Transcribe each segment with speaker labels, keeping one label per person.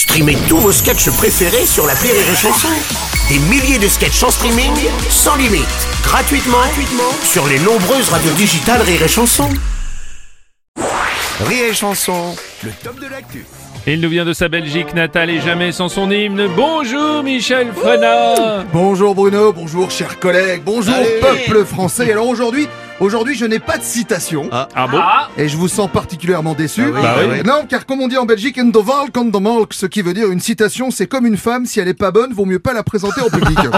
Speaker 1: Streamez tous vos sketchs préférés sur la Rire et Chanson. Des milliers de sketchs en streaming, sans limite, gratuitement, gratuitement sur les nombreuses radios digitales Rire et Chanson. Rire et Chanson, le top de l'actu.
Speaker 2: Il nous vient de sa Belgique natale et jamais sans son hymne. Bonjour Michel Frenat
Speaker 3: Bonjour Bruno, bonjour chers collègues, bonjour peuple français. Alors aujourd'hui, aujourd'hui je n'ai pas de citation.
Speaker 2: Ah bon
Speaker 3: Et je vous sens particulièrement déçu.
Speaker 2: Bah oui.
Speaker 3: Non, car comme on dit en Belgique, the Malk, ce qui veut dire une citation, c'est comme une femme, si elle est pas bonne, vaut mieux pas la présenter en public.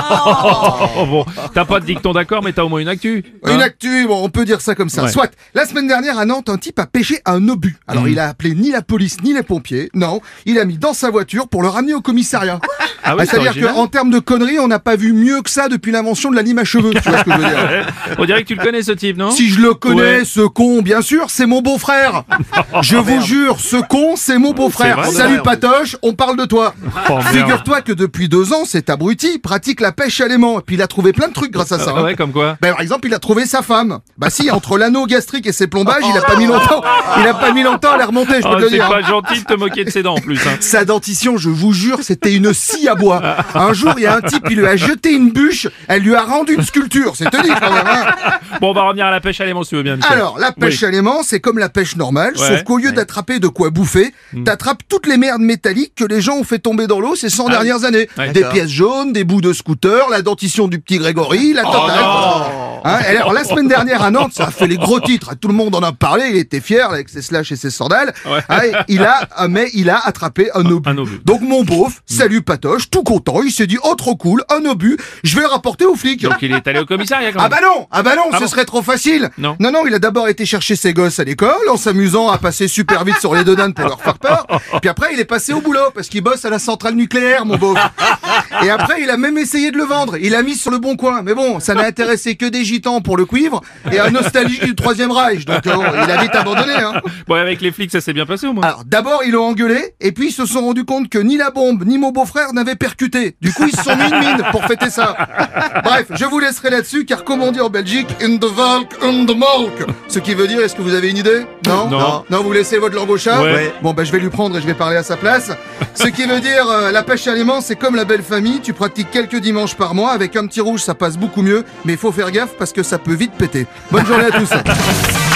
Speaker 2: Oh bon, t'as pas de dicton d'accord, mais t'as au moins une actu. hein
Speaker 3: Une actu, bon, on peut dire ça comme ça.
Speaker 2: Ouais.
Speaker 3: Soit, la semaine dernière à Nantes, un type a pêché un obus. Alors il a appelé ni la police ni les pompiers. Non, il a mis dans sa voiture pour le ramener au commissariat.
Speaker 2: Ah oui, c'est
Speaker 3: C'est-à-dire qu'en termes de conneries, on n'a pas vu mieux que ça depuis l'invention de la lime à cheveux. Tu vois ce que je veux dire
Speaker 2: Ouais. On dirait que tu le connais ce type, non?
Speaker 3: Si je le connais,
Speaker 2: Ouais.
Speaker 3: ce con, bien sûr, c'est mon beau-frère. Je vous jure, ce con, c'est mon beau-frère.
Speaker 2: C'est vrai,
Speaker 3: Salut. Patoche, on parle de toi.
Speaker 2: Oh.
Speaker 3: Figure-toi que depuis deux ans, cet abruti pratique la pêche à l'aimant. Et puis il a trouvé plein de trucs grâce à ça.
Speaker 2: Ah
Speaker 3: hein.
Speaker 2: ouais, comme quoi
Speaker 3: Ben, par exemple, il a trouvé sa femme. Bah si, entre l'anneau gastrique et ses plombages, il a pas mis longtemps. Il a pas mis longtemps à la remonter, je peux
Speaker 2: Oh,
Speaker 3: te le
Speaker 2: C'est
Speaker 3: dire. hein.
Speaker 2: pas gentil de te moquer de ses dents en plus. hein.
Speaker 3: Sa dentition, je vous jure, c'était une scie à bois. Un jour, il y a un type, il lui a jeté une bûche, elle lui a rendu une sculpture. C'est te dit quand même. hein.
Speaker 2: Bon, on va revenir à la pêche à l'aimant si tu veux bien, Michel.
Speaker 3: Alors, la pêche
Speaker 2: Oui.
Speaker 3: à l'aimant, c'est comme la pêche normale,
Speaker 2: Ouais.
Speaker 3: sauf qu'au lieu d'attraper de quoi bouffer, t'attrapes toutes les merdes métalliques que les gens ont fait tomber dans l'eau ces 100
Speaker 2: Ah
Speaker 3: dernières années.
Speaker 2: Ouais,
Speaker 3: des
Speaker 2: d'accord.
Speaker 3: pièces jaunes, des bouts de scooter, la dentition du petit Grégory, la totale. Hein, et alors, la semaine dernière à Nantes, ça a fait les gros titres. Tout le monde en a parlé, il était fier avec ses slash et ses sandales.
Speaker 2: Ouais.
Speaker 3: Hein, il a, ah, mais il a attrapé un obus.
Speaker 2: un obus.
Speaker 3: Donc mon beauf, salut Patoche, tout content, il s'est dit, oh trop cool, un obus, je vais le rapporter aux flics.
Speaker 2: Donc il est allé au commissariat quand
Speaker 3: Ah
Speaker 2: même.
Speaker 3: bah non, ah bah non,
Speaker 2: Ah
Speaker 3: ce
Speaker 2: bon
Speaker 3: serait trop facile.
Speaker 2: Non.
Speaker 3: non, non, il a d'abord été chercher ses gosses à l'école en s'amusant à passer super vite sur les donanes pour leur faire peur. Puis après, il est passé au boulot parce qu'il bosse à la centrale nucléaire, mon beau. Et après, il a même essayé de le vendre. Il a mis sur le bon coin. Mais bon, ça n'a intéressé que des pour le cuivre et un nostalgique du troisième Reich. Donc euh, il a vite abandonné. Hein.
Speaker 2: Bon, avec les flics, ça s'est bien passé au moins.
Speaker 3: Alors d'abord, ils l'ont engueulé et puis ils se sont rendus compte que ni la bombe ni mon beau-frère n'avaient percuté. Du coup, ils se sont mis une mine pour fêter ça. Bref, je vous laisserai là-dessus car comme on dit en Belgique, in the Valk, in the Malk. Ce qui veut dire, est-ce que vous avez une idée? Non?
Speaker 2: Non.
Speaker 3: Non, vous laissez votre langue au chat?
Speaker 2: Ouais.
Speaker 3: Bon, bah je vais lui prendre et je vais parler à sa place. Ce qui veut dire, euh, la pêche à l'aimant, c'est comme la belle famille. Tu pratiques quelques dimanches par mois. Avec un petit rouge, ça passe beaucoup mieux. Mais il faut faire gaffe parce que ça peut vite péter. Bonne journée à tous.